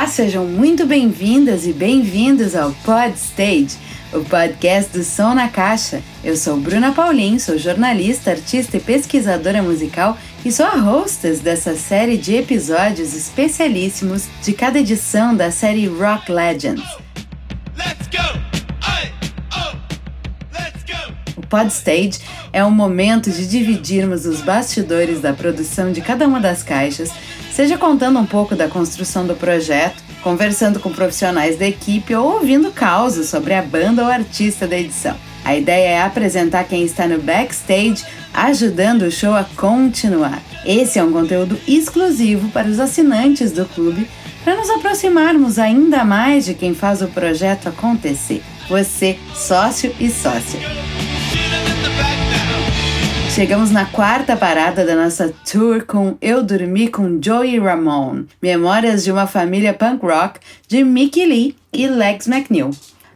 Olá, sejam muito bem-vindas e bem-vindos ao Pod Stage, o podcast do Som na Caixa. Eu sou Bruna Paulin, sou jornalista, artista e pesquisadora musical e sou a hostess dessa série de episódios especialíssimos de cada edição da série Rock Legends. Let's go! O Pod Stage é um momento de dividirmos os bastidores da produção de cada uma das caixas seja contando um pouco da construção do projeto, conversando com profissionais da equipe ou ouvindo causos sobre a banda ou artista da edição. A ideia é apresentar quem está no backstage, ajudando o show a continuar. Esse é um conteúdo exclusivo para os assinantes do clube, para nos aproximarmos ainda mais de quem faz o projeto acontecer. Você, sócio e sócia. Chegamos na quarta parada da nossa tour com Eu Dormi com Joey Ramone, Memórias de uma Família Punk Rock de Mickey Lee e Lex McNeil.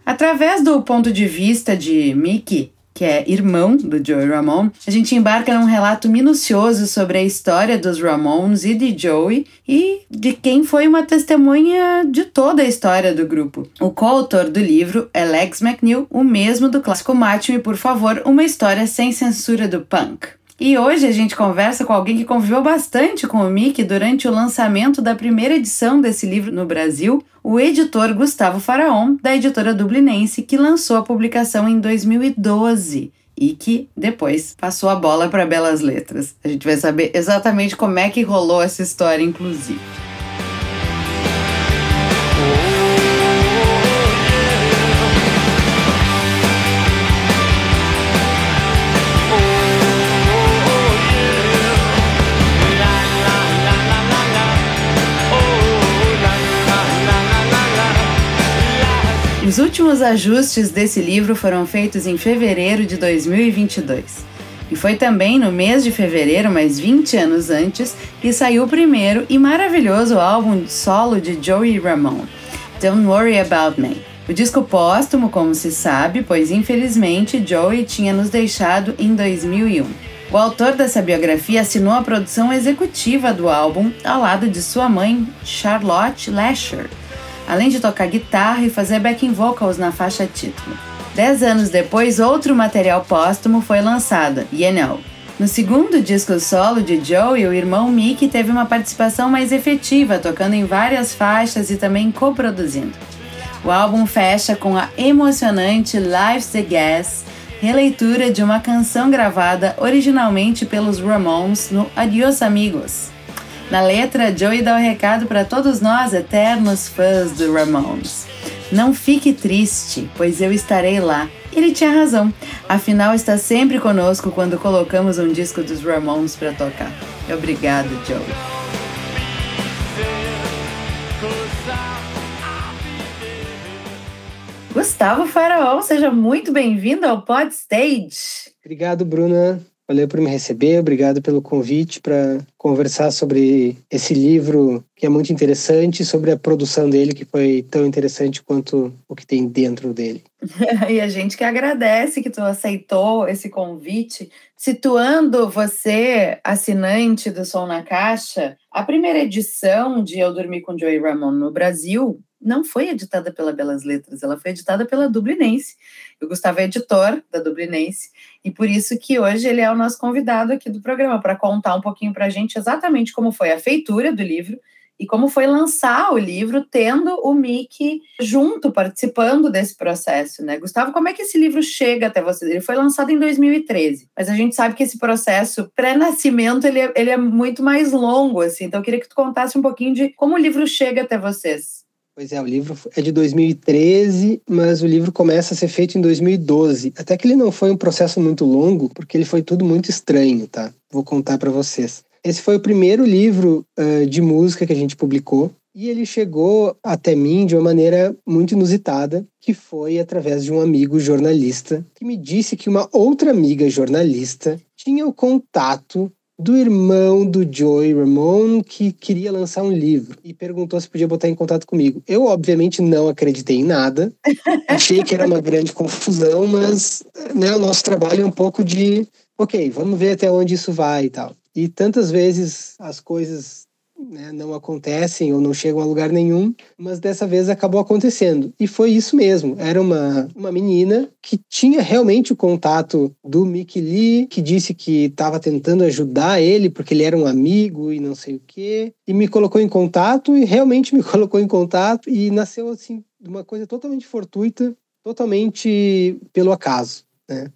Através do ponto de vista de Mickey, que é irmão do Joey Ramone, a gente embarca num relato minucioso sobre a história dos Ramones e de Joey e de quem foi uma testemunha de toda a história do grupo. O coautor do livro é Lex McNeil, o mesmo do clássico Mate-me, por favor, uma história sem censura do punk. E hoje a gente conversa com alguém que conviveu bastante com o Mickey durante o lançamento da primeira edição desse livro no Brasil, o editor Gustavo Faraon, da editora Dublinense, que lançou a publicação em 2012 e que depois passou a bola para Belas Letras. A gente vai saber exatamente como é que rolou essa história, inclusive. Os últimos ajustes desse livro foram feitos em fevereiro de 2022. E foi também no mês de fevereiro, mais 20 anos antes, que saiu o primeiro e maravilhoso álbum solo de Joey Ramone, Don't Worry About Me. O disco póstumo, como se sabe, pois infelizmente Joey tinha nos deixado em 2001. O autor dessa biografia assinou a produção executiva do álbum ao lado de sua mãe, Charlotte Lasher, além de tocar guitarra e fazer backing vocals na faixa título. Dez anos depois, outro material póstumo foi lançado, You Know. No segundo disco solo de Joey, o irmão Mickey teve uma participação mais efetiva, tocando em várias faixas e também coproduzindo. O álbum fecha com a emocionante Life's the Gas, releitura de uma canção gravada originalmente pelos Ramones no Adios Amigos. Na letra, Joey dá o um recado para todos nós, eternos fãs do Ramones. Não fique triste, pois eu estarei lá. Ele tinha razão, afinal está sempre conosco quando colocamos um disco dos Ramones para tocar. Obrigado, Joey. Gustavo Faraó, seja muito bem-vindo ao Pod Stage. Obrigado, Bruna. Valeu por me receber, obrigado pelo convite para conversar sobre esse livro que é muito interessante, sobre a produção dele que foi tão interessante quanto o que tem dentro dele. e a gente que agradece que tu aceitou esse convite, situando você assinante do Som na Caixa, a primeira edição de Eu Dormi com Joey Ramon no Brasil não foi editada pela Belas Letras, ela foi editada pela Dublinense. O Gustavo é editor da Dublinense e por isso que hoje ele é o nosso convidado aqui do programa para contar um pouquinho para a gente exatamente como foi a feitura do livro e como foi lançar o livro tendo o Mickey junto, participando desse processo, né? Gustavo, como é que esse livro chega até você? Ele foi lançado em 2013, mas a gente sabe que esse processo pré-nascimento ele, é, ele é muito mais longo, assim. Então eu queria que tu contasse um pouquinho de como o livro chega até vocês. Pois é, o livro é de 2013, mas o livro começa a ser feito em 2012. Até que ele não foi um processo muito longo, porque ele foi tudo muito estranho, tá? Vou contar para vocês. Esse foi o primeiro livro uh, de música que a gente publicou. E ele chegou até mim de uma maneira muito inusitada, que foi através de um amigo jornalista que me disse que uma outra amiga jornalista tinha o contato do irmão do Joey Ramone que queria lançar um livro e perguntou se podia botar em contato comigo. Eu, obviamente, não acreditei em nada. Achei que era uma grande confusão, mas né, o nosso trabalho é um pouco de, ok, vamos ver até onde isso vai e tal. E tantas vezes as coisas né, não acontecem ou não chegam a lugar nenhum, mas dessa vez acabou acontecendo. E foi isso mesmo. Era uma, uma menina que tinha realmente o contato do Mickey Lee, que disse que estava tentando ajudar ele porque ele era um amigo e não sei o quê, e me colocou em contato e realmente me colocou em contato e nasceu assim uma coisa totalmente fortuita, totalmente pelo acaso, né?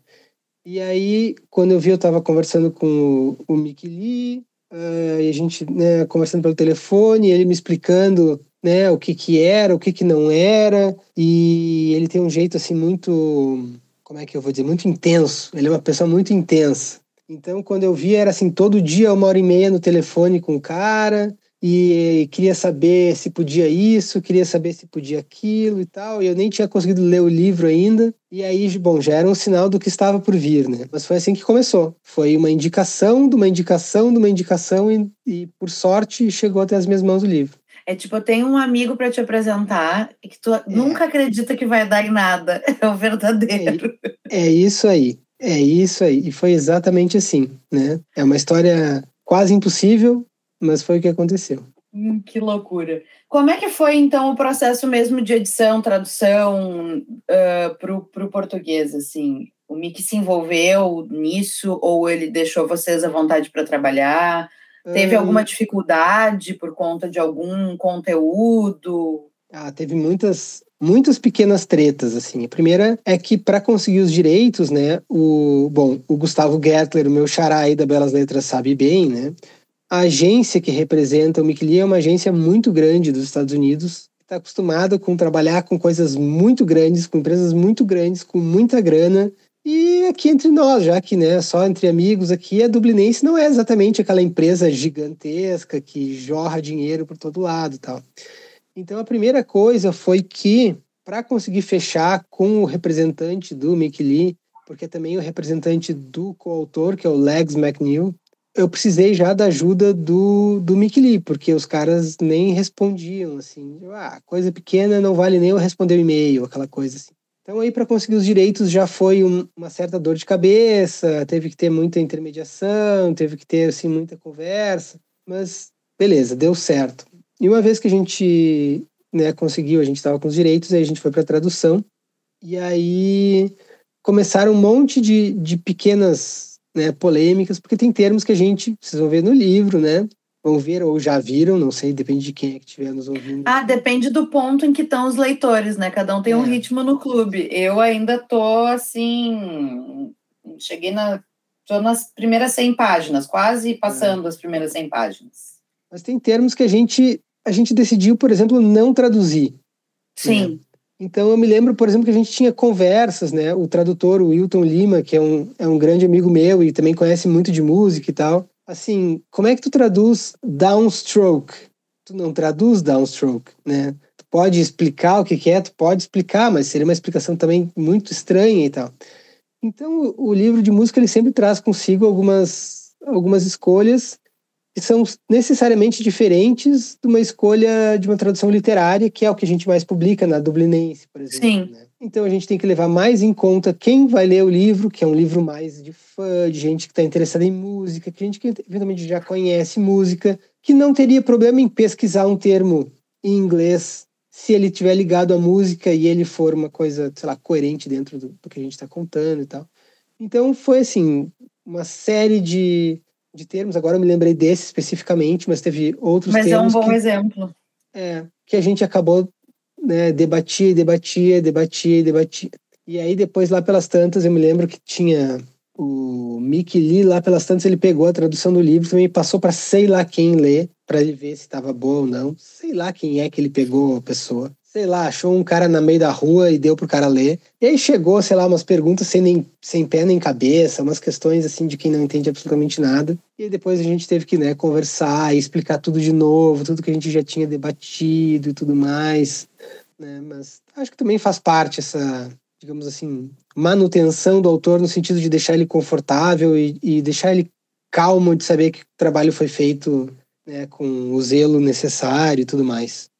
E aí, quando eu vi, eu estava conversando com o, o Mickey Lee, uh, e a gente né, conversando pelo telefone, ele me explicando né, o que que era, o que que não era, e ele tem um jeito assim muito, como é que eu vou dizer, muito intenso. Ele é uma pessoa muito intensa. Então, quando eu vi, era assim, todo dia, uma hora e meia no telefone com o cara, e queria saber se podia isso, queria saber se podia aquilo e tal. E eu nem tinha conseguido ler o livro ainda. E aí, bom, já era um sinal do que estava por vir, né? Mas foi assim que começou. Foi uma indicação de uma indicação de uma indicação e, e por sorte chegou até as minhas mãos o livro. É tipo, eu tenho um amigo para te apresentar que tu é. nunca acredita que vai dar em nada. É o verdadeiro. É, é isso aí. É isso aí. E foi exatamente assim, né? É uma história quase impossível, mas foi o que aconteceu. Hum, que loucura. Como é que foi, então, o processo mesmo de edição, tradução uh, para o português, assim? O Mickey se envolveu nisso ou ele deixou vocês à vontade para trabalhar? Teve hum. alguma dificuldade por conta de algum conteúdo? Ah, teve muitas, muitas pequenas tretas assim. A primeira é que para conseguir os direitos, né, o bom, o Gustavo Gertler, o meu xará aí da Belas Letras sabe bem, né? A agência que representa o Mickey é uma agência muito grande dos Estados Unidos, está acostumada com trabalhar com coisas muito grandes, com empresas muito grandes, com muita grana. E aqui entre nós, já que né, só entre amigos aqui, a Dublinense não é exatamente aquela empresa gigantesca que jorra dinheiro por todo lado tal. Então a primeira coisa foi que, para conseguir fechar com o representante do Mickey Lee, porque é também o representante do coautor, que é o Legs McNeil, eu precisei já da ajuda do, do Mickey Lee, porque os caras nem respondiam, assim. Ah, coisa pequena não vale nem eu responder o e-mail, aquela coisa assim. Então aí para conseguir os direitos já foi um, uma certa dor de cabeça, teve que ter muita intermediação, teve que ter assim muita conversa, mas beleza, deu certo. E uma vez que a gente né, conseguiu, a gente estava com os direitos, aí a gente foi para tradução e aí começaram um monte de, de pequenas né, polêmicas, porque tem termos que a gente, vocês vão ver no livro, né? Vão ver ou já viram, não sei, depende de quem é que estiver nos ouvindo. Ah, depende do ponto em que estão os leitores, né? Cada um tem é. um ritmo no clube. Eu ainda tô assim, cheguei na tô nas primeiras 100 páginas, quase passando é. as primeiras 100 páginas. Mas tem termos que a gente a gente decidiu, por exemplo, não traduzir. Sim. Né? Então eu me lembro, por exemplo, que a gente tinha conversas, né? O tradutor, o Wilton Lima, que é um, é um grande amigo meu e também conhece muito de música e tal. Assim, como é que tu traduz downstroke? Tu não traduz downstroke, né? Tu pode explicar o que é, tu pode explicar, mas seria uma explicação também muito estranha e tal. Então o livro de música ele sempre traz consigo algumas algumas escolhas que são necessariamente diferentes de uma escolha de uma tradução literária, que é o que a gente mais publica na Dublinense, por exemplo. Sim. Né? Então a gente tem que levar mais em conta quem vai ler o livro, que é um livro mais de fã, de gente que está interessada em música, que gente que eventualmente já conhece música, que não teria problema em pesquisar um termo em inglês se ele tiver ligado à música e ele for uma coisa, sei lá, coerente dentro do, do que a gente está contando e tal. Então foi assim, uma série de de termos, agora eu me lembrei desse especificamente, mas teve outros mas termos. Mas é um bom que, exemplo. É, que a gente acabou, né, debatia, debatia, debatia, debatia. E aí depois lá pelas tantas eu me lembro que tinha o Mickey Lee lá pelas tantas ele pegou a tradução do livro também passou para sei lá quem ler para ele ver se estava boa ou não. Sei lá quem é que ele pegou a pessoa sei lá, achou um cara na meio da rua e deu pro cara ler. E aí chegou, sei lá, umas perguntas sem, nem, sem pé nem cabeça, umas questões assim de quem não entende absolutamente nada. E depois a gente teve que, né, conversar e explicar tudo de novo, tudo que a gente já tinha debatido e tudo mais. Né? Mas acho que também faz parte essa, digamos assim, manutenção do autor no sentido de deixar ele confortável e, e deixar ele calmo de saber que o trabalho foi feito né, com o zelo necessário e tudo mais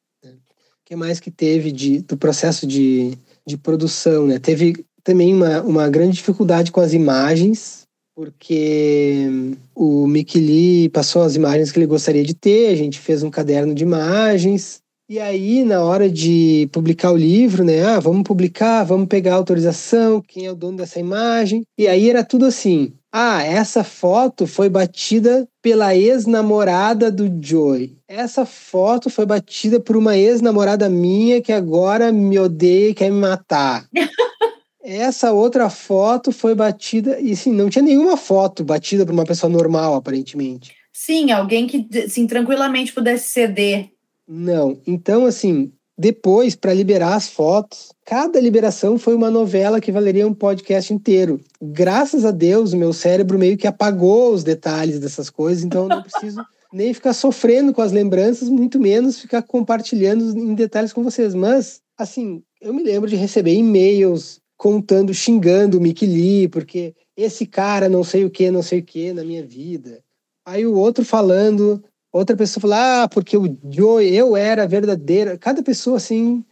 que mais que teve de, do processo de, de produção, né? Teve também uma, uma grande dificuldade com as imagens, porque o Mickey Lee passou as imagens que ele gostaria de ter, a gente fez um caderno de imagens. E aí, na hora de publicar o livro, né? Ah, vamos publicar, vamos pegar a autorização, quem é o dono dessa imagem. E aí era tudo assim: ah, essa foto foi batida pela ex-namorada do Joey. Essa foto foi batida por uma ex-namorada minha que agora me odeia e quer me matar. Essa outra foto foi batida e sim, não tinha nenhuma foto batida por uma pessoa normal, aparentemente. Sim, alguém que assim, tranquilamente pudesse ceder. Não. Então, assim, depois, para liberar as fotos, cada liberação foi uma novela que valeria um podcast inteiro. Graças a Deus, o meu cérebro meio que apagou os detalhes dessas coisas, então eu não preciso nem ficar sofrendo com as lembranças, muito menos ficar compartilhando em detalhes com vocês. Mas, assim, eu me lembro de receber e-mails contando, xingando o Mickey Lee, porque esse cara não sei o que, não sei o que na minha vida. Aí o outro falando Outra pessoa fala, ah, porque o Joey, eu era verdadeira. Cada pessoa, assim,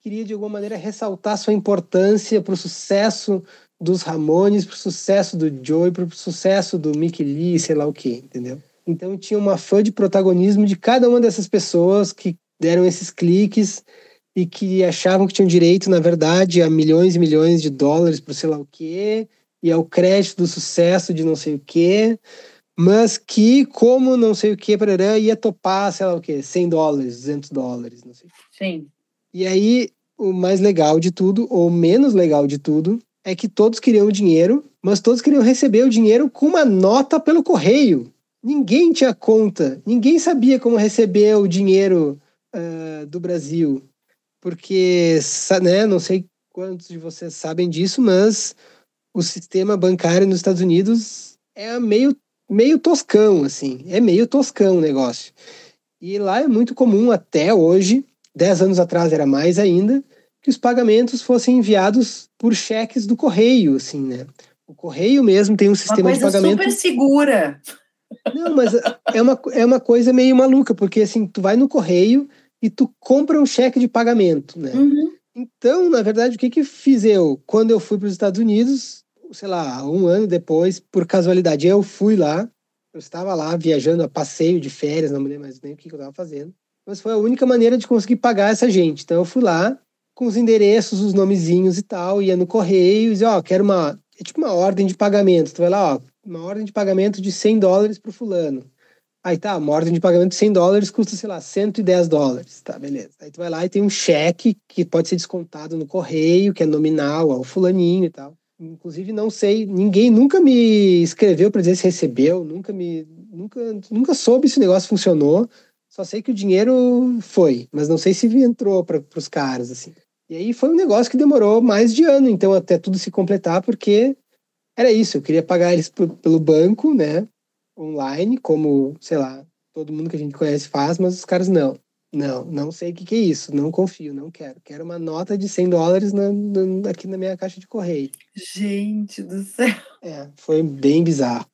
queria de alguma maneira ressaltar sua importância para o sucesso dos Ramones, para o sucesso do Joey, para o sucesso do Mickey Lee, sei lá o quê, entendeu? Então tinha uma fã de protagonismo de cada uma dessas pessoas que deram esses cliques e que achavam que tinham direito, na verdade, a milhões e milhões de dólares para sei lá o quê, e ao crédito do sucesso de não sei o quê mas que, como não sei o que, parará, ia topar, sei lá o que, 100 dólares, 200 dólares, não sei. Sim. E aí, o mais legal de tudo, ou menos legal de tudo, é que todos queriam o dinheiro, mas todos queriam receber o dinheiro com uma nota pelo correio. Ninguém tinha conta, ninguém sabia como receber o dinheiro uh, do Brasil. Porque, né, não sei quantos de vocês sabem disso, mas o sistema bancário nos Estados Unidos é meio meio toscão, assim. É meio toscão o negócio. E lá é muito comum até hoje, dez anos atrás era mais ainda, que os pagamentos fossem enviados por cheques do correio, assim, né? O correio mesmo tem um sistema de pagamento. super segura. Não, mas é uma, é uma coisa meio maluca, porque assim, tu vai no correio e tu compra um cheque de pagamento, né? Uhum. Então, na verdade, o que que fiz eu? Quando eu fui para os Estados Unidos, sei lá, um ano depois, por casualidade, eu fui lá, eu estava lá viajando a passeio de férias, não me lembro mais nem o que eu estava fazendo, mas foi a única maneira de conseguir pagar essa gente. Então eu fui lá com os endereços, os nomezinhos e tal, ia no correio e dizia, ó, oh, quero uma, é tipo uma ordem de pagamento. Tu vai lá, ó, uma ordem de pagamento de 100 dólares pro fulano. Aí tá, uma ordem de pagamento de 100 dólares custa, sei lá, 110 dólares. Tá, beleza. Aí tu vai lá e tem um cheque que pode ser descontado no correio, que é nominal ao fulaninho e tal. Inclusive, não sei, ninguém nunca me escreveu para dizer se recebeu, nunca me. Nunca, nunca soube se o negócio funcionou. Só sei que o dinheiro foi, mas não sei se entrou para os caras, assim. E aí foi um negócio que demorou mais de ano, então, até tudo se completar, porque era isso, eu queria pagar eles pelo banco, né? Online, como, sei lá, todo mundo que a gente conhece faz, mas os caras não. Não, não sei o que, que, é isso, não confio, não quero. Quero uma nota de 100 dólares na, na, aqui na minha caixa de correio. Gente do céu. É, foi bem bizarro.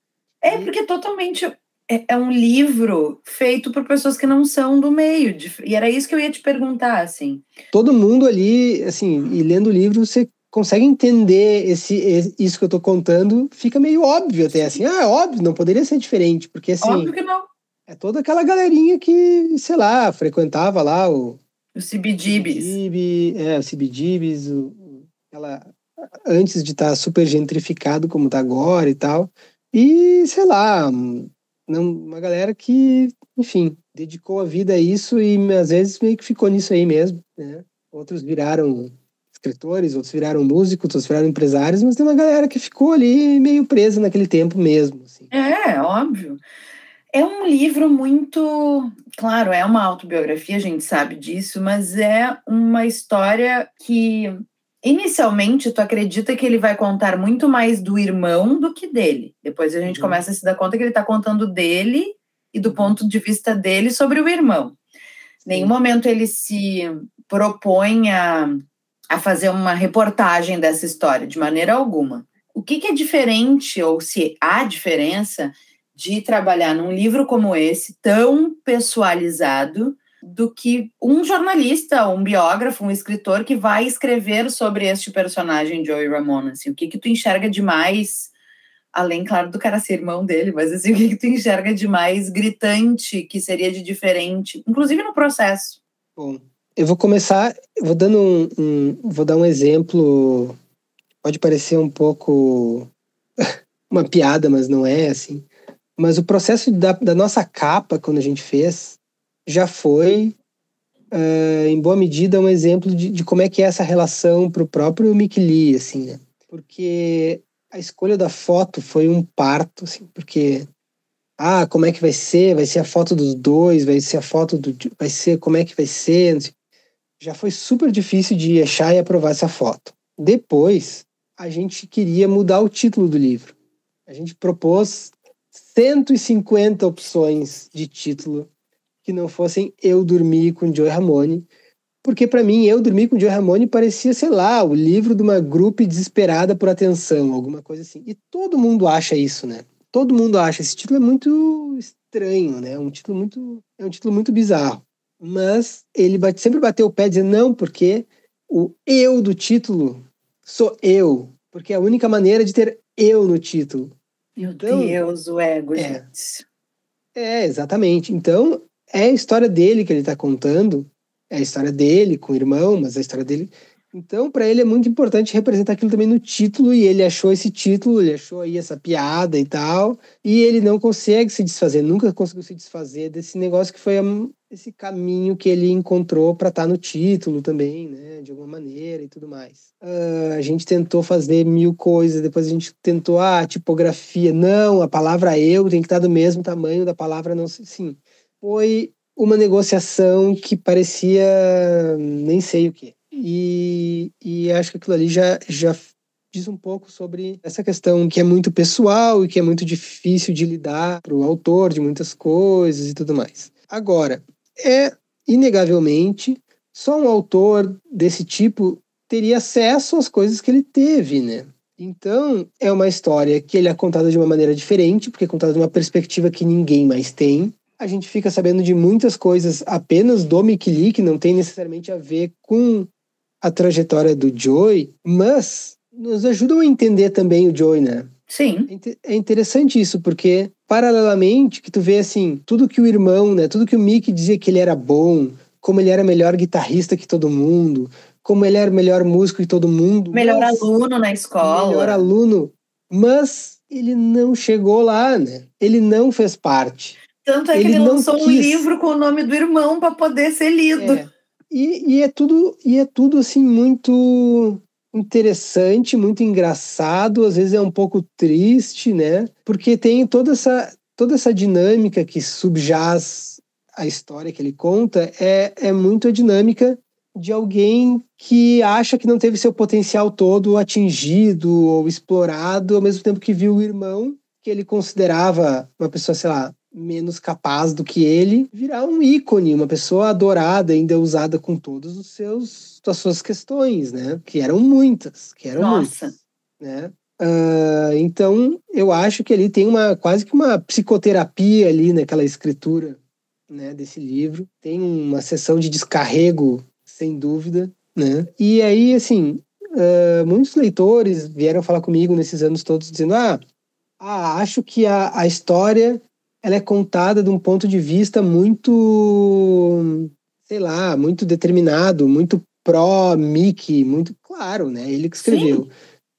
É, porque totalmente é, é um livro feito por pessoas que não são do meio. De, e era isso que eu ia te perguntar, assim. Todo mundo ali, assim, e lendo o livro, você consegue entender esse, isso que eu tô contando, fica meio óbvio até, assim. Ah, é óbvio, não poderia ser diferente, porque assim... Óbvio que não é toda aquela galerinha que, sei lá, frequentava lá o. O CBGBs. é, o CBGBs, o, ela, antes de estar tá super gentrificado como está agora e tal. E, sei lá, não, uma galera que, enfim, dedicou a vida a isso e às vezes meio que ficou nisso aí mesmo, né? Outros viraram escritores, outros viraram músicos, outros viraram empresários, mas tem uma galera que ficou ali meio presa naquele tempo mesmo. Assim. É, óbvio. É um livro muito. Claro, é uma autobiografia, a gente sabe disso, mas é uma história que, inicialmente, tu acredita que ele vai contar muito mais do irmão do que dele. Depois a gente uhum. começa a se dar conta que ele está contando dele e do ponto de vista dele sobre o irmão. Em nenhum momento ele se propõe a, a fazer uma reportagem dessa história, de maneira alguma. O que, que é diferente, ou se há diferença, de trabalhar num livro como esse, tão pessoalizado, do que um jornalista, um biógrafo, um escritor que vai escrever sobre este personagem, Joey Ramone. Assim, o que, que tu enxerga de mais Além, claro, do cara ser irmão dele, mas assim, o que, que tu enxerga de mais gritante que seria de diferente, inclusive no processo? Bom, eu vou começar, eu vou dando um, um, vou dar um exemplo, pode parecer um pouco uma piada, mas não é assim. Mas o processo da, da nossa capa, quando a gente fez, já foi, uh, em boa medida, um exemplo de, de, como é que é essa relação para o próprio Mick Lee, assim, né? Porque a escolha da foto foi um parto, assim, porque ah, como é que vai ser? Vai ser a foto dos dois, vai ser a foto do vai ser como é que vai ser? Já foi super difícil de achar e aprovar essa foto. Depois, a gente queria mudar o título do livro. A gente propôs 150 opções de título que não fossem Eu Dormi com Joe Ramone, porque para mim Eu Dormi com Joe Ramone parecia, sei lá, o livro de uma grupo desesperada por atenção, alguma coisa assim. E todo mundo acha isso, né? Todo mundo acha. Esse título é muito estranho, né? É um título muito, é um título muito bizarro. Mas ele bate, sempre bateu o pé dizendo não, porque o eu do título sou eu, porque é a única maneira de ter eu no título. Meu então, Deus, o ego, é, gente. É, exatamente. Então, é a história dele que ele está contando, é a história dele com o irmão, mas a história dele. Então, para ele é muito importante representar aquilo também no título, e ele achou esse título, ele achou aí essa piada e tal, e ele não consegue se desfazer, nunca conseguiu se desfazer desse negócio que foi esse caminho que ele encontrou para estar tá no título também, né, de alguma maneira e tudo mais. Uh, a gente tentou fazer mil coisas, depois a gente tentou ah, tipografia, não, a palavra eu tem que estar tá do mesmo tamanho da palavra não, sim. Foi uma negociação que parecia nem sei o que. E, e acho que aquilo ali já, já diz um pouco sobre essa questão que é muito pessoal e que é muito difícil de lidar para o autor de muitas coisas e tudo mais. Agora, é inegavelmente só um autor desse tipo teria acesso às coisas que ele teve, né? Então, é uma história que ele é contada de uma maneira diferente, porque é contada de uma perspectiva que ninguém mais tem. A gente fica sabendo de muitas coisas apenas do Mickey Lee, que não tem necessariamente a ver com a trajetória do Joey, mas nos ajudam a entender também o Joey, né? Sim. É, é interessante isso, porque paralelamente que tu vê assim, tudo que o irmão, né, tudo que o Mickey dizia que ele era bom, como ele era melhor guitarrista que todo mundo, como ele era melhor músico que todo mundo. Melhor mas, aluno na escola. Melhor aluno, mas ele não chegou lá, né? Ele não fez parte. Tanto é que ele, ele lançou quis. um livro com o nome do irmão para poder ser lido. É. E, e, é tudo e é tudo assim muito interessante, muito engraçado, às vezes é um pouco triste, né? Porque tem toda essa, toda essa dinâmica que subjaz a história que ele conta, é, é muito a dinâmica de alguém que acha que não teve seu potencial todo atingido ou explorado, ao mesmo tempo que viu o irmão, que ele considerava uma pessoa, sei lá, menos capaz do que ele, virar um ícone, uma pessoa adorada, ainda usada com todos os seus as suas questões, né? Que eram muitas, que eram Nossa. muitas, né? Uh, então eu acho que ali tem uma quase que uma psicoterapia ali naquela escritura, né? Desse livro tem uma sessão de descarrego sem dúvida, né? E aí assim uh, muitos leitores vieram falar comigo nesses anos todos dizendo ah, ah acho que a, a história ela é contada de um ponto de vista muito, sei lá, muito determinado, muito pró-Mickey, muito claro, né? Ele que escreveu. Sim.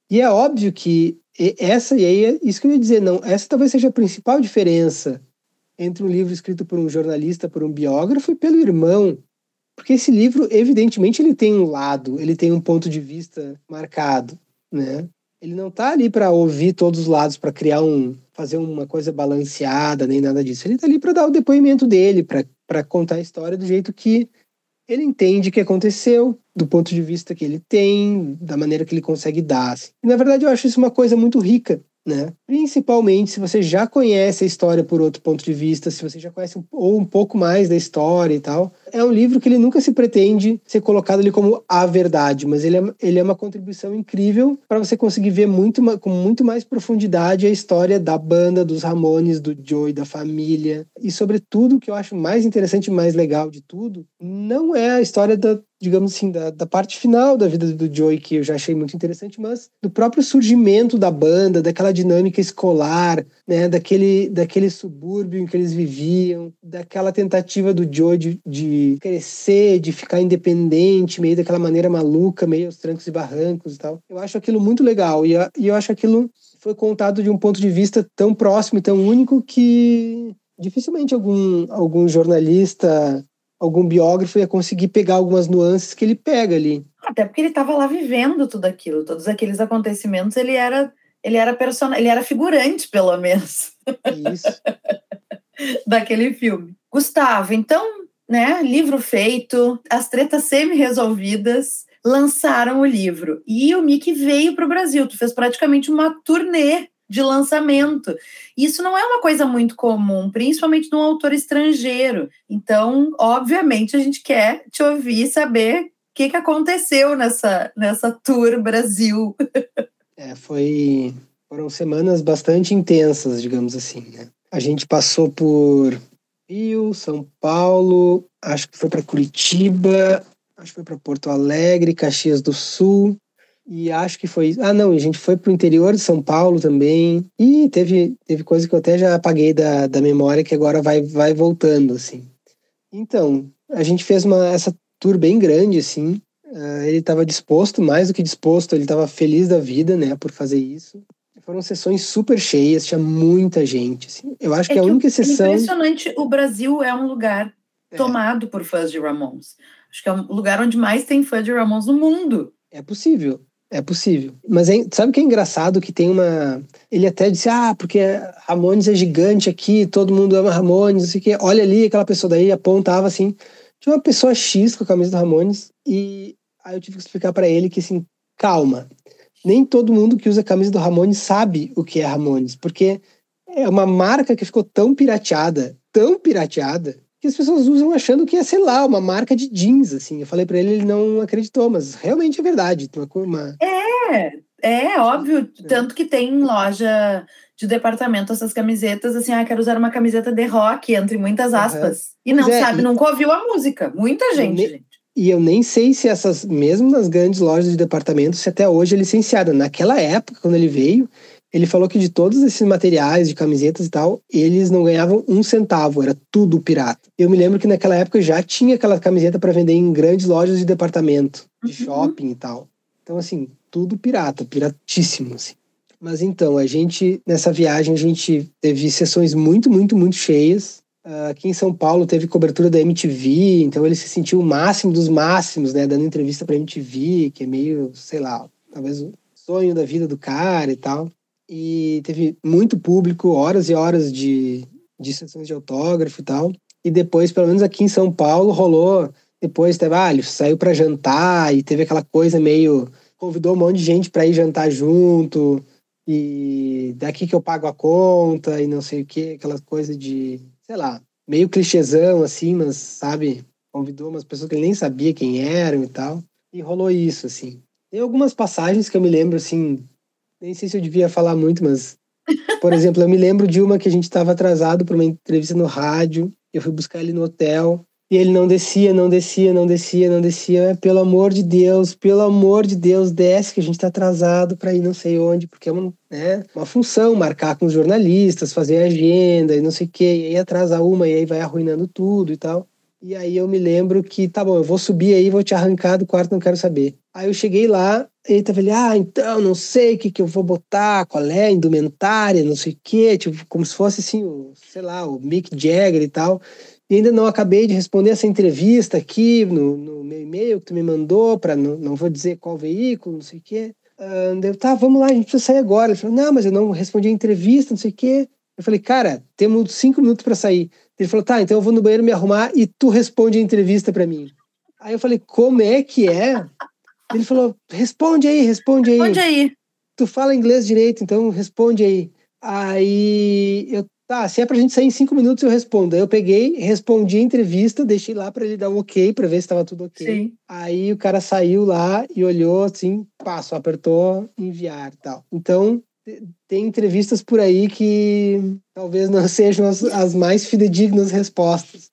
E é óbvio que essa, e aí é isso que eu ia dizer, não, essa talvez seja a principal diferença entre um livro escrito por um jornalista, por um biógrafo e pelo irmão. Porque esse livro, evidentemente, ele tem um lado, ele tem um ponto de vista marcado, né? Ele não está ali para ouvir todos os lados, para criar um, fazer uma coisa balanceada, nem nada disso. Ele está ali para dar o depoimento dele, para contar a história do jeito que ele entende que aconteceu, do ponto de vista que ele tem, da maneira que ele consegue dar. Assim. E, na verdade, eu acho isso uma coisa muito rica, né? Principalmente se você já conhece a história por outro ponto de vista, se você já conhece um, ou um pouco mais da história e tal. É um livro que ele nunca se pretende ser colocado ali como a verdade, mas ele é, ele é uma contribuição incrível para você conseguir ver muito, com muito mais profundidade a história da banda, dos Ramones, do Joey, da família. E, sobretudo, o que eu acho mais interessante e mais legal de tudo, não é a história da, digamos assim, da, da parte final da vida do Joey, que eu já achei muito interessante, mas do próprio surgimento da banda, daquela dinâmica escolar, né, daquele, daquele subúrbio em que eles viviam, daquela tentativa do Joey de, de crescer, de ficar independente, meio daquela maneira maluca, meio aos trancos e barrancos e tal. Eu acho aquilo muito legal, e, e eu acho aquilo foi contado de um ponto de vista tão próximo e tão único que dificilmente algum, algum jornalista algum biógrafo ia conseguir pegar algumas nuances que ele pega ali. Até porque ele estava lá vivendo tudo aquilo, todos aqueles acontecimentos, ele era ele era person... ele era figurante pelo menos. Isso. Daquele filme. Gustavo, então, né, livro feito, as tretas semi-resolvidas, lançaram o livro. E o Mickey veio para o Brasil, tu fez praticamente uma turnê de lançamento. Isso não é uma coisa muito comum, principalmente num autor estrangeiro. Então, obviamente, a gente quer te ouvir e saber o que, que aconteceu nessa, nessa tour Brasil. É, foi foram semanas bastante intensas, digamos assim. Né? A gente passou por Rio, São Paulo, acho que foi para Curitiba, acho que foi para Porto Alegre, Caxias do Sul, e acho que foi. Ah, não, a gente foi pro interior de São Paulo também. E teve, teve coisa que eu até já apaguei da, da memória que agora vai, vai voltando, assim. Então, a gente fez uma, essa tour bem grande, assim. Uh, ele estava disposto, mais do que disposto, ele estava feliz da vida, né, por fazer isso. Foram sessões super cheias, tinha muita gente. Assim. Eu acho é que a única exceção. É impressionante, o Brasil é um lugar é. tomado por fãs de Ramones. Acho que é um lugar onde mais tem fã de Ramones no mundo. É possível. É possível. Mas é, sabe que é engraçado que tem uma. Ele até disse: ah, porque Ramones é gigante aqui, todo mundo ama Ramones, não sei o quê. Olha ali, aquela pessoa daí apontava assim. Tinha uma pessoa X com a camisa do Ramones, e aí eu tive que explicar para ele que assim, calma. Nem todo mundo que usa a camisa do Ramones sabe o que é Ramones, porque é uma marca que ficou tão pirateada, tão pirateada, que as pessoas usam achando que é, sei lá, uma marca de jeans, assim. Eu falei para ele, ele não acreditou, mas realmente é verdade. Uma... É, é óbvio. É. Tanto que tem loja de departamento essas camisetas, assim, ah, quero usar uma camiseta de rock, entre muitas aspas. Uhum. E não é, sabe, e... nunca ouviu a música. Muita gente. E eu nem sei se essas, mesmo nas grandes lojas de departamento, se até hoje é licenciada. Naquela época, quando ele veio, ele falou que de todos esses materiais, de camisetas e tal, eles não ganhavam um centavo, era tudo pirata. Eu me lembro que naquela época já tinha aquela camiseta para vender em grandes lojas de departamento, de uhum. shopping e tal. Então, assim, tudo pirata, piratíssimo, assim. Mas então, a gente, nessa viagem, a gente teve sessões muito, muito, muito cheias. Aqui em São Paulo teve cobertura da MTV, então ele se sentiu o máximo dos máximos, né? Dando entrevista pra MTV, que é meio, sei lá, talvez o sonho da vida do cara e tal e teve muito público, horas e horas de, de sessões de autógrafo e tal. E depois, pelo menos aqui em São Paulo, rolou. Depois teve, ah, ele saiu para jantar e teve aquela coisa meio. Convidou um monte de gente para ir jantar junto. E daqui que eu pago a conta e não sei o que, aquela coisa de, sei lá, meio clichêzão assim, mas sabe? Convidou umas pessoas que ele nem sabia quem eram e tal. E rolou isso, assim. Tem algumas passagens que eu me lembro, assim, nem sei se eu devia falar muito, mas. Por exemplo, eu me lembro de uma que a gente estava atrasado para uma entrevista no rádio. Eu fui buscar ele no hotel. E ele não descia, não descia, não descia, não descia. Pelo amor de Deus, pelo amor de Deus, desce que a gente está atrasado para ir não sei onde, porque é uma, né, uma função, marcar com os jornalistas, fazer agenda e não sei o quê. E aí atrasa uma e aí vai arruinando tudo e tal. E aí eu me lembro que, tá bom, eu vou subir aí, vou te arrancar do quarto, não quero saber. Aí eu cheguei lá, ele tava ali, ah, então, não sei o que, que eu vou botar, qual é a indumentária, não sei o quê, tipo, como se fosse assim, o, sei lá, o Mick Jagger e tal. E ainda não acabei de responder essa entrevista aqui no, no meu e-mail que tu me mandou, para não, não vou dizer qual veículo, não sei o quê. Uh, eu, tá, vamos lá, a gente precisa sair agora. Ele falou, não, mas eu não respondi a entrevista, não sei o quê. Eu falei, cara, temos cinco minutos para sair. Ele falou, tá, então eu vou no banheiro me arrumar e tu responde a entrevista para mim. Aí eu falei, como é que é? Ele falou, responde aí, responde aí. Responde aí. Tu fala inglês direito, então responde aí. Aí eu, tá, se é pra gente sair em cinco minutos, eu respondo. Aí eu peguei, respondi a entrevista, deixei lá para ele dar um ok, para ver se estava tudo ok. Sim. Aí o cara saiu lá e olhou assim, passo, apertou enviar tal. Então, tem entrevistas por aí que talvez não sejam as, as mais fidedignas respostas.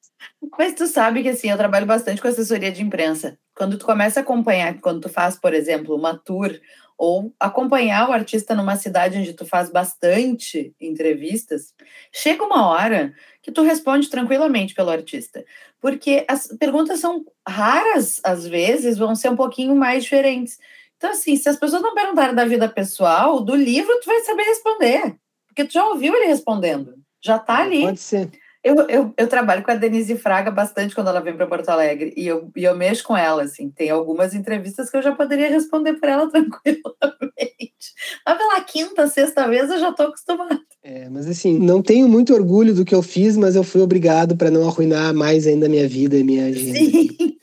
Mas tu sabe que assim, eu trabalho bastante com assessoria de imprensa. Quando tu começa a acompanhar, quando tu faz, por exemplo, uma tour ou acompanhar o artista numa cidade onde tu faz bastante entrevistas, chega uma hora que tu responde tranquilamente pelo artista, porque as perguntas são raras às vezes, vão ser um pouquinho mais diferentes. Então assim, se as pessoas não perguntarem da vida pessoal, do livro tu vai saber responder, porque tu já ouviu ele respondendo, já tá ali. Pode ser. Eu, eu, eu, trabalho com a Denise Fraga bastante quando ela vem para Porto Alegre e eu, e eu mexo com ela, assim. Tem algumas entrevistas que eu já poderia responder por ela tranquilamente. Mas pela quinta, sexta vez eu já estou acostumada. É, mas assim, não tenho muito orgulho do que eu fiz, mas eu fui obrigado para não arruinar mais ainda a minha vida e minha agenda. Sim.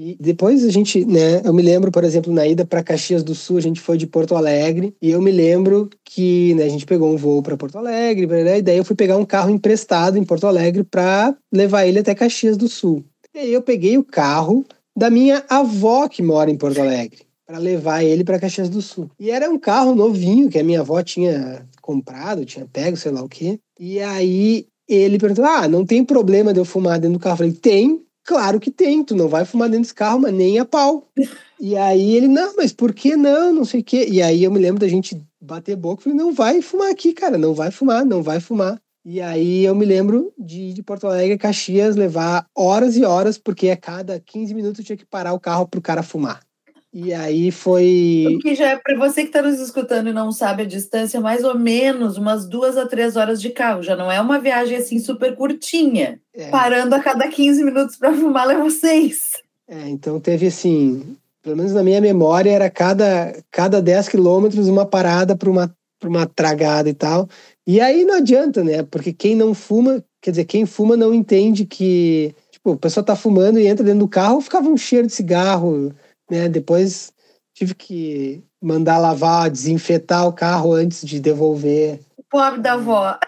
E depois a gente, né, eu me lembro, por exemplo, na ida para Caxias do Sul, a gente foi de Porto Alegre, e eu me lembro que, né, a gente pegou um voo para Porto Alegre, e daí eu fui pegar um carro emprestado em Porto Alegre para levar ele até Caxias do Sul. E aí eu peguei o carro da minha avó que mora em Porto Alegre para levar ele para Caxias do Sul. E era um carro novinho que a minha avó tinha comprado, tinha pego, sei lá o quê. E aí ele perguntou: "Ah, não tem problema de eu fumar dentro do carro?" Eu falei: "Tem, Claro que tem, tu não vai fumar dentro desse carro, mas nem a pau. E aí ele, não, mas por que não? Não sei o quê. E aí eu me lembro da gente bater boca, falei, não vai fumar aqui, cara, não vai fumar, não vai fumar. E aí eu me lembro de, de Porto Alegre, Caxias, levar horas e horas, porque a cada 15 minutos eu tinha que parar o carro pro cara fumar. E aí foi. O que já é para você que está nos escutando e não sabe a distância, mais ou menos umas duas a três horas de carro. Já não é uma viagem assim super curtinha. É. Parando a cada 15 minutos para fumar leva seis. É, então teve assim, pelo menos na minha memória, era cada, cada 10 quilômetros uma parada para uma, uma tragada e tal. E aí não adianta, né? Porque quem não fuma, quer dizer, quem fuma não entende que. Tipo, a pessoa tá fumando e entra dentro do carro, ficava um cheiro de cigarro né? Depois tive que mandar lavar, desinfetar o carro antes de devolver. Pobre da avó.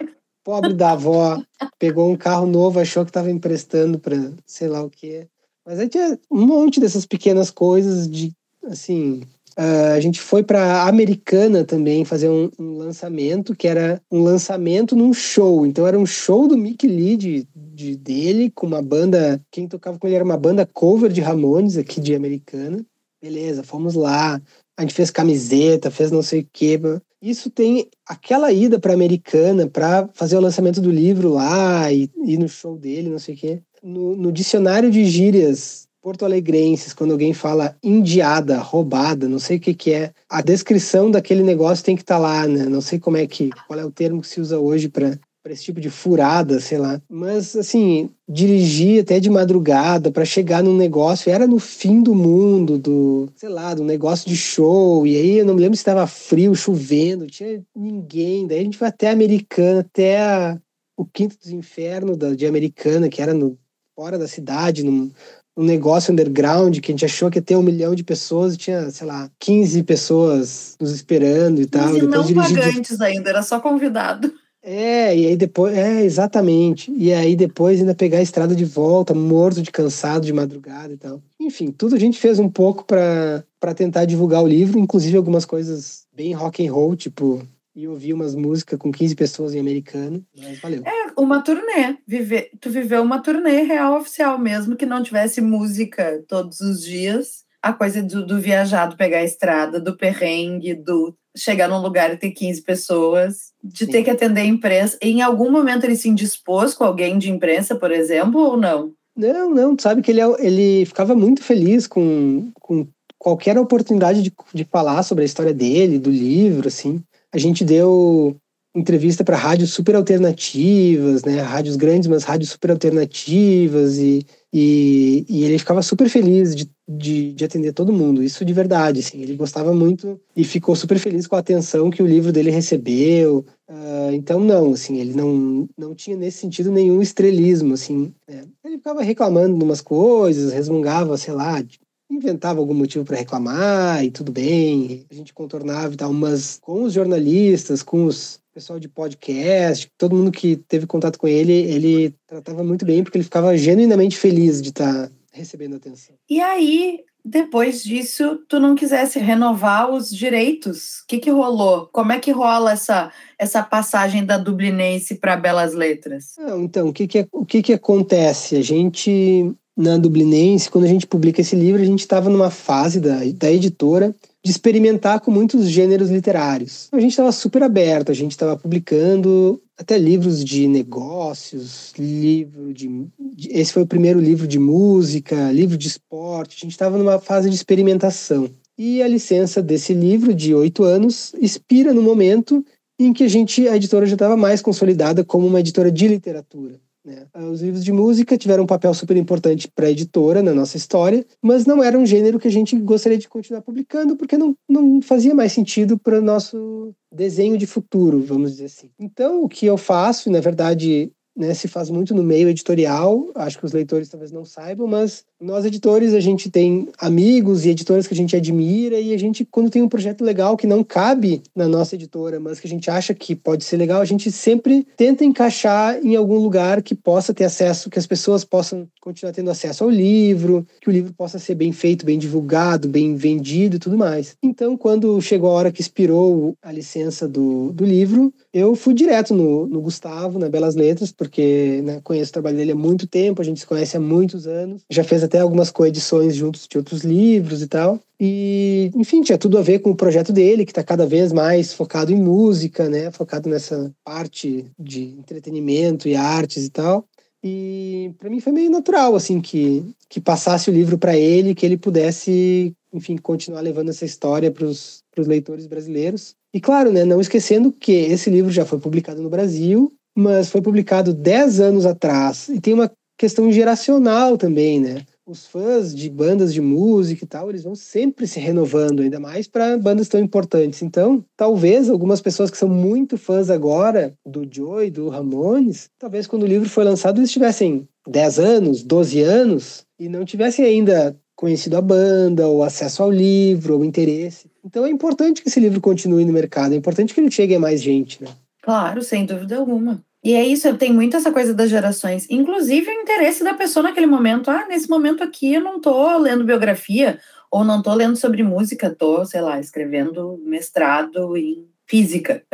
Pobre da avó. Pegou um carro novo, achou que estava emprestando para sei lá o quê. Mas aí tinha um monte dessas pequenas coisas de, assim, a gente foi para Americana também fazer um, um, lançamento, que era um lançamento num show. Então era um show do Mick Lee de, de, dele, com uma banda. Quem tocava com ele era uma banda cover de Ramones aqui de Americana. Beleza, fomos lá. A gente fez camiseta, fez não sei o quê. Isso tem aquela ida para Americana para fazer o lançamento do livro lá e ir no show dele, não sei o quê. No, no dicionário de gírias porto-alegrenses, quando alguém fala indiada, roubada, não sei o que que é, a descrição daquele negócio tem que estar tá lá, né? Não sei como é que, qual é o termo que se usa hoje para para esse tipo de furada, sei lá. Mas assim, dirigir até de madrugada para chegar num negócio, era no fim do mundo, do, sei lá, do negócio de show. E aí eu não me lembro se estava frio, chovendo, tinha ninguém. Daí a gente foi até a Americana, até a, o Quinto dos Infernos da, de Americana, que era no, fora da cidade, num, um negócio underground que a gente achou que ia ter um milhão de pessoas tinha, sei lá, 15 pessoas nos esperando e tal. E não pagantes de... ainda, era só convidado. É, e aí depois, é, exatamente. E aí depois ainda pegar a estrada de volta, morto de cansado de madrugada e tal. Enfim, tudo a gente fez um pouco para tentar divulgar o livro, inclusive algumas coisas bem rock and roll, tipo e ouvir umas músicas com 15 pessoas em americano, mas valeu. É, uma turnê. Viver, tu viveu uma turnê real oficial mesmo, que não tivesse música todos os dias. A coisa do, do viajado pegar a estrada, do perrengue, do chegar num lugar e ter 15 pessoas, de Sim. ter que atender a imprensa. Em algum momento ele se indispôs com alguém de imprensa, por exemplo, ou não? Não, não. Tu sabe que ele, é ele ficava muito feliz com, com qualquer oportunidade de, de falar sobre a história dele, do livro, assim a gente deu entrevista para rádios super alternativas, né? Rádios grandes, mas rádios super alternativas e, e, e ele ficava super feliz de, de, de, atender todo mundo, isso de verdade, assim, ele gostava muito e ficou super feliz com a atenção que o livro dele recebeu, uh, então não, assim, ele não, não tinha nesse sentido nenhum estrelismo, assim, né? ele ficava reclamando de umas coisas, resmungava, sei lá, inventava algum motivo para reclamar e tudo bem, a gente contornava e tal, mas com os jornalistas, com os, pessoal de podcast, todo mundo que teve contato com ele, ele tratava muito bem, porque ele ficava genuinamente feliz de estar tá recebendo atenção. E aí, depois disso, tu não quisesse renovar os direitos? O que, que rolou? Como é que rola essa, essa passagem da Dublinense para Belas Letras? Não, então, o que, que, o que, que acontece? A gente, na Dublinense, quando a gente publica esse livro, a gente estava numa fase da, da editora de experimentar com muitos gêneros literários. A gente estava super aberto, a gente estava publicando até livros de negócios, livro de, esse foi o primeiro livro de música, livro de esporte. A gente estava numa fase de experimentação. E a licença desse livro de oito anos expira no momento em que a gente, a editora já estava mais consolidada como uma editora de literatura. Né? Os livros de música tiveram um papel super importante para a editora na nossa história, mas não era um gênero que a gente gostaria de continuar publicando porque não, não fazia mais sentido para o nosso desenho de futuro, vamos dizer assim. Então, o que eu faço, na verdade, né, se faz muito no meio editorial, acho que os leitores talvez não saibam, mas nós editores a gente tem amigos e editoras que a gente admira e a gente quando tem um projeto legal que não cabe na nossa editora, mas que a gente acha que pode ser legal, a gente sempre tenta encaixar em algum lugar que possa ter acesso, que as pessoas possam continuar tendo acesso ao livro, que o livro possa ser bem feito, bem divulgado, bem vendido e tudo mais. Então, quando chegou a hora que expirou a licença do, do livro, eu fui direto no, no Gustavo, na Belas Letras, porque né, conheço o trabalho dele há muito tempo, a gente se conhece há muitos anos, já fez até algumas coedições juntos de outros livros e tal. E, enfim, tinha tudo a ver com o projeto dele, que está cada vez mais focado em música, né? Focado nessa parte de entretenimento e artes e tal. E para mim foi meio natural, assim, que, que passasse o livro para ele, que ele pudesse, enfim, continuar levando essa história para os leitores brasileiros. E claro, né, não esquecendo que esse livro já foi publicado no Brasil, mas foi publicado 10 anos atrás. E tem uma questão geracional também, né? Os fãs de bandas de música e tal, eles vão sempre se renovando, ainda mais para bandas tão importantes. Então, talvez algumas pessoas que são muito fãs agora do Joey, do Ramones, talvez quando o livro foi lançado eles tivessem 10 anos, 12 anos e não tivessem ainda conhecido a banda, ou acesso ao livro, ou interesse. Então é importante que esse livro continue no mercado, é importante que ele chegue a mais gente, né? Claro, sem dúvida alguma. E é isso, tem muito essa coisa das gerações, inclusive o interesse da pessoa naquele momento. Ah, nesse momento aqui eu não tô lendo biografia, ou não tô lendo sobre música, tô, sei lá, escrevendo mestrado em física.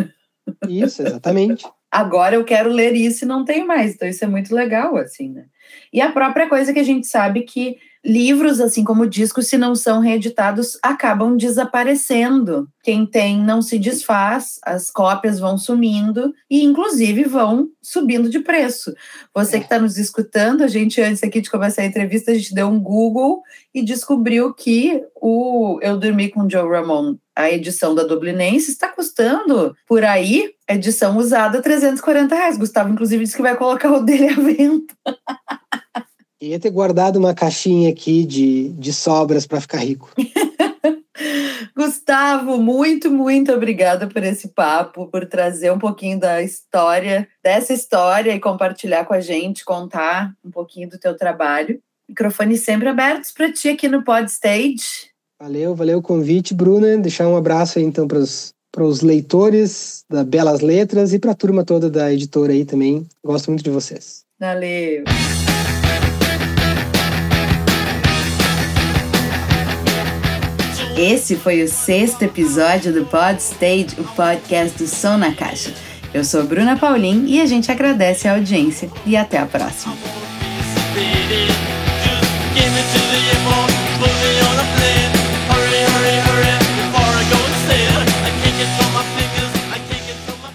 Isso, exatamente. Agora eu quero ler isso e não tem mais. Então isso é muito legal, assim, né? E a própria coisa que a gente sabe que livros, assim como discos, se não são reeditados, acabam desaparecendo. Quem tem não se desfaz, as cópias vão sumindo e, inclusive, vão subindo de preço. Você que está nos escutando, a gente, antes aqui de começar a entrevista, a gente deu um Google e descobriu que o Eu Dormi com Joe Ramon, a edição da Dublinense, está custando por aí, edição usada, 340 reais. Gustavo, inclusive, disse que vai colocar o dele à venda. Ia ter guardado uma caixinha aqui de, de sobras para ficar rico. Gustavo, muito, muito obrigada por esse papo, por trazer um pouquinho da história, dessa história e compartilhar com a gente, contar um pouquinho do teu trabalho. Microfones sempre abertos para ti aqui no Podstage. Valeu, valeu o convite, Bruna. Deixar um abraço aí então para os leitores da Belas Letras e para a turma toda da editora aí também. Gosto muito de vocês. Valeu. Esse foi o sexto episódio do Pod Stage, o podcast do Som na Caixa. Eu sou Bruna Paulin e a gente agradece a audiência e até a próxima.